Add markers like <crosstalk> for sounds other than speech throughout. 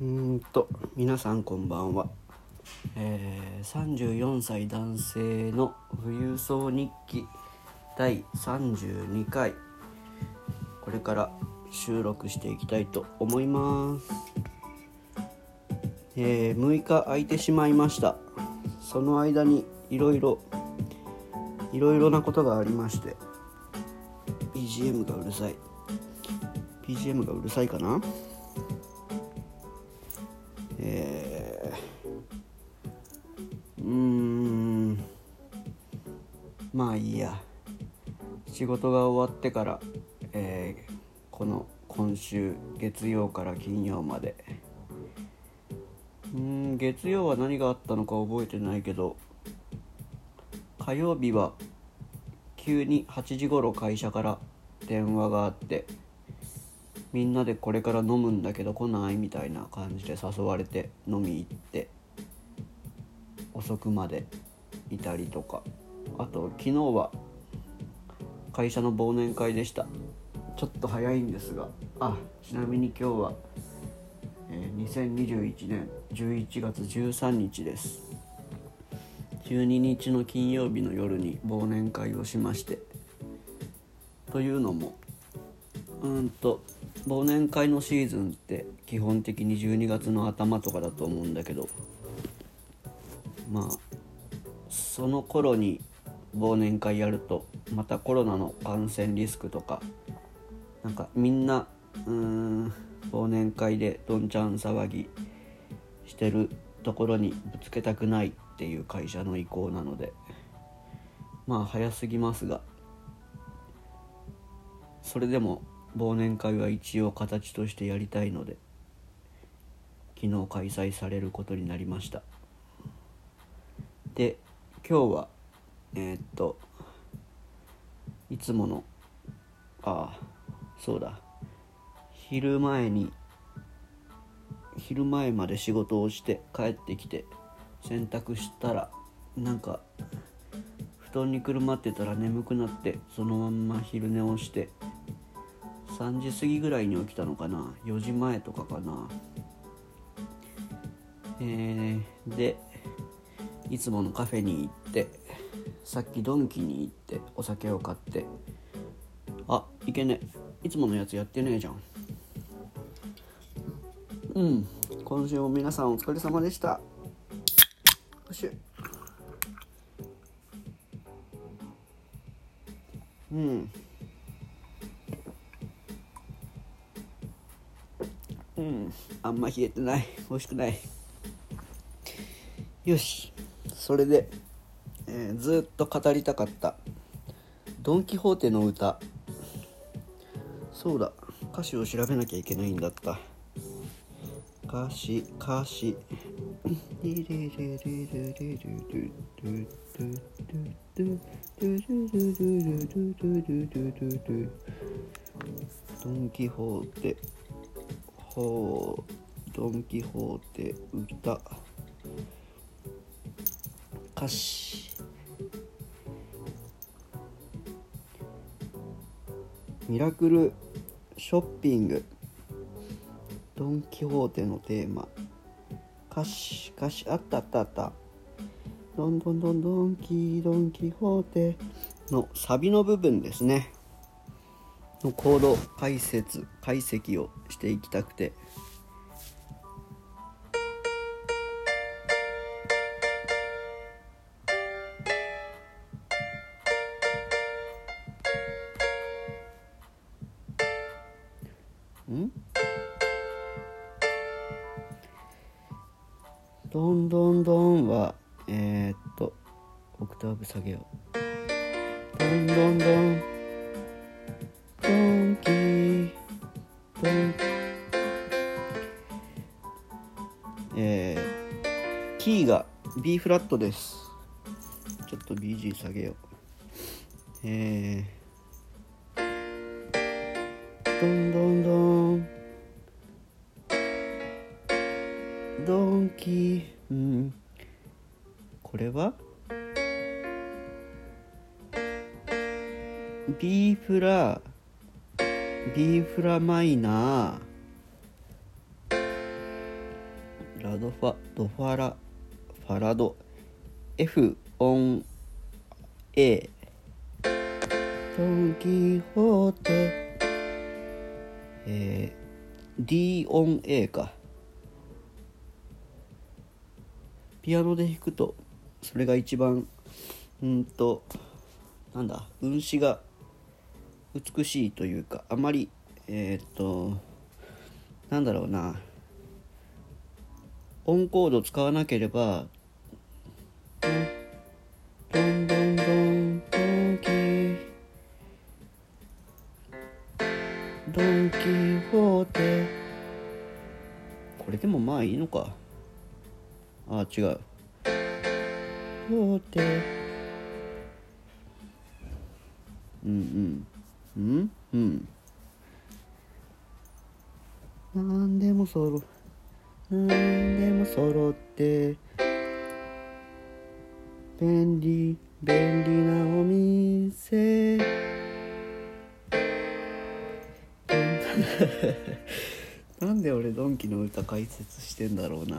うんと皆さんこんばんは、えー、34歳男性の富裕層日記第32回。これから収録していきたいと思います、えー、6日空いてしまいました。その間にいろいろいろいろなことがありまして。BGM がうるさい。BGM がうるさいかな？えー、うーんまあいいや。仕事が終わってから、えーこの今週月曜から金曜まで。うん月曜は何があったのか覚えてないけど火曜日は急に8時頃会社から電話があってみんなでこれから飲むんだけど来ないみたいな感じで誘われて飲み行って遅くまでいたりとか。あと昨日は会社の忘年会でした。ちょっと早いんですがあちなみに今日は、えー2021年11月13日です。12日の金曜日の夜に忘年会をしまして。というのもうんと忘年会のシーズンって基本的に12月の頭とかだと思うんだけどまあその頃に忘年会やるとまたコロナの感染リスクとかなんかみんなうーん忘年会でどんちゃん騒ぎしてるところにぶつけたくないっていう会社の意向なのでまあ早すぎますがそれでも忘年会は一応形としてやりたいので昨日開催されることになりました。で今日はえーっといつものああそうだ。昼前に昼前まで仕事をして帰ってきて洗濯したらなんか布団にくるまってたら眠くなってそのまんま昼寝をして3時過ぎぐらいに起きたのかな？4時前とかかな？えー、でいつものカフェに行ってさっきドンキに行ってお酒を買ってあいけねいつものやつやってねえじゃん。うん。今週も皆さんお疲れ様でした。よしうん。うん。あんま冷えてない。欲しくない。よし。それで、えー、ずっと語りたかった「ドン・キホーテの歌」そうだ。歌詞を調べなきゃいけないんだった。歌詞歌詞。リリリリリリリドン・キホーテ。ほうドン・キホーテ歌。歌詞。ミラクルショッピング。ドン・キホーテのテーマ。歌詞歌詞あったあったあった。ドンドンドンドンキードン・キホーテのサビの部分ですね。のコード解説解析をしていきたくて。ん？どんどんどんはえー、っとオクターブ下げよう。どんどんどん。B フラットです。ちょっと BG 下げよう。えー、どんどんどんドンキうん。これは？B フラ B フラマイナー。ラドファドファラ。ファラド。F オン A ドン・キホーテ。えー、D オン A か。ピアノで弾くとそれが一番うんとなんだ運指が美しいというかあまりえー、っとなんだろうな。オンコード使わなければドンキホーテ。これでもまあいいのか。あ違う。ホーテ。うんうん。うん？うん。なんでもそろなんでも揃って。便利便利なお店 <laughs> なんで俺ドンキの歌解説してんだろうな。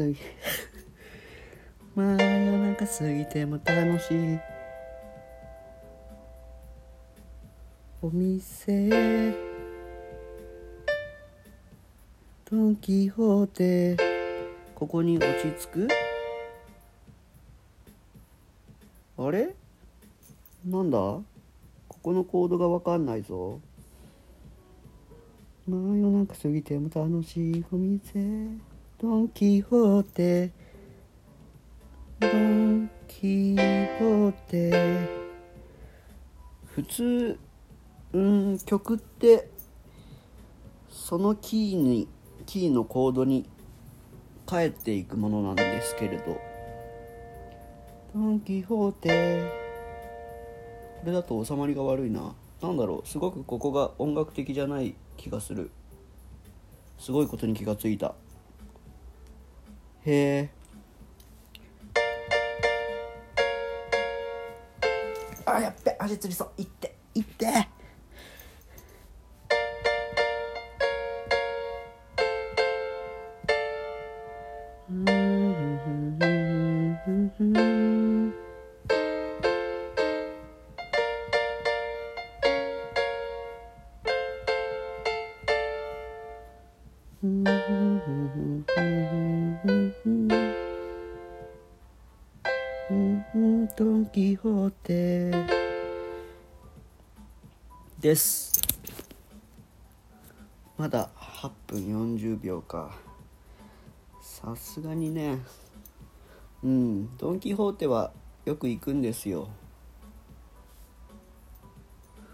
過ぎ <laughs> 真夜中過ぎても楽しい。お店ドン・キホーテここに落ち着く？あれ？なんだ？ここのコードがわかんないぞ。真夜中過ぎても楽しいお店。ドン・キホーテ。ドン・キホーテ。普通うん曲ってそのキーにキーのコードに帰っていくものなんですけれど。ドン・キホーテ。これだと収まりが悪いな。なんだろう。すごくここが音楽的じゃない気がする。すごいことに気がついた。へえあやっべ足つりそう。いっていって。ドン・キホーテです。まだ8分40秒か。さすがにね。うん。ドン・キホーテはよく行くんですよ。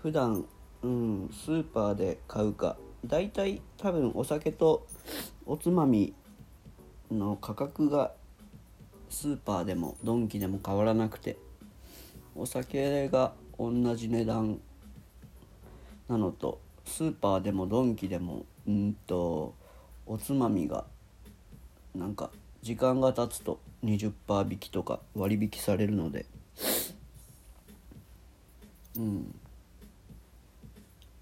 普段うんスーパーで買うか。だいたい多分お酒とおつまみの価格がスーパーでもドンキでも変わらなくてお酒が同じ値段なのとスーパーでもドンキでもうんとおつまみがなんか時間が経つと20%引きとか割引されるのでうん。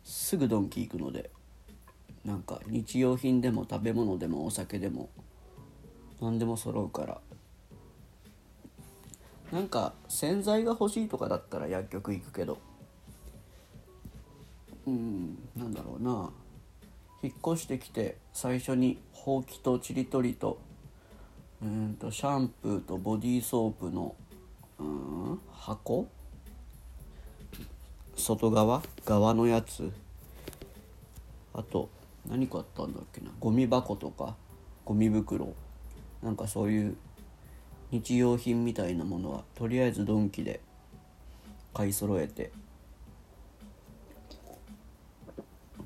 すぐドンキ行くのでなんか日用品でも食べ物でもお酒でも何でも揃うからなんか洗剤が欲しいとかだったら薬局行くけど。うんなんだろうな。引っ越してきて最初にほうきとちりとりとうんとシャンプーとボディーソープのうん箱？外側？側のやつ？あと何買ったんだっけな？ゴミ箱とか？ゴミ袋？なんかそういう日用品みたいなものはとりあえずドンキで買い揃えて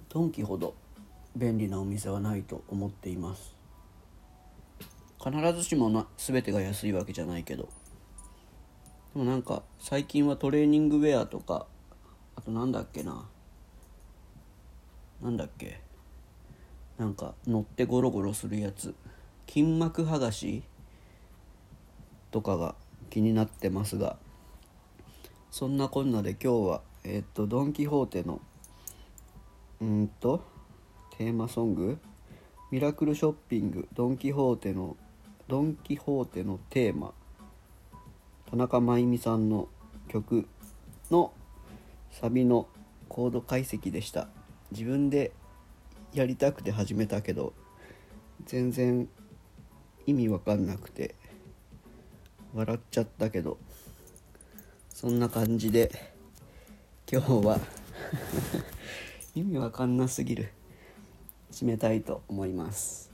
ドンキほど便利なお店はないと思っています。必ずしもな全てが安いわけじゃないけど。でもなんか最近はトレーニングウェアとかあとなんだっけな。なんだっけ。なんか乗ってゴロゴロするやつ。筋膜剥がしとかが気になってますがそんなこんなで今日はえっ、とドン・キホーテのうんとテーマソング「ミラクルショッピングドン・キホーテのドン・キホーテのテーマ」田中真由美さんの曲のサビのコード解析でした。自分でやりたくて始めたけど全然意味わかんなくて笑っちゃったけどそんな感じで今日は <laughs> 意味わかんなすぎる締めたいと思います。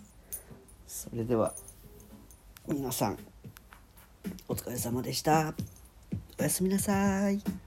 それでは皆さんお疲れ様でした。おやすみなさい。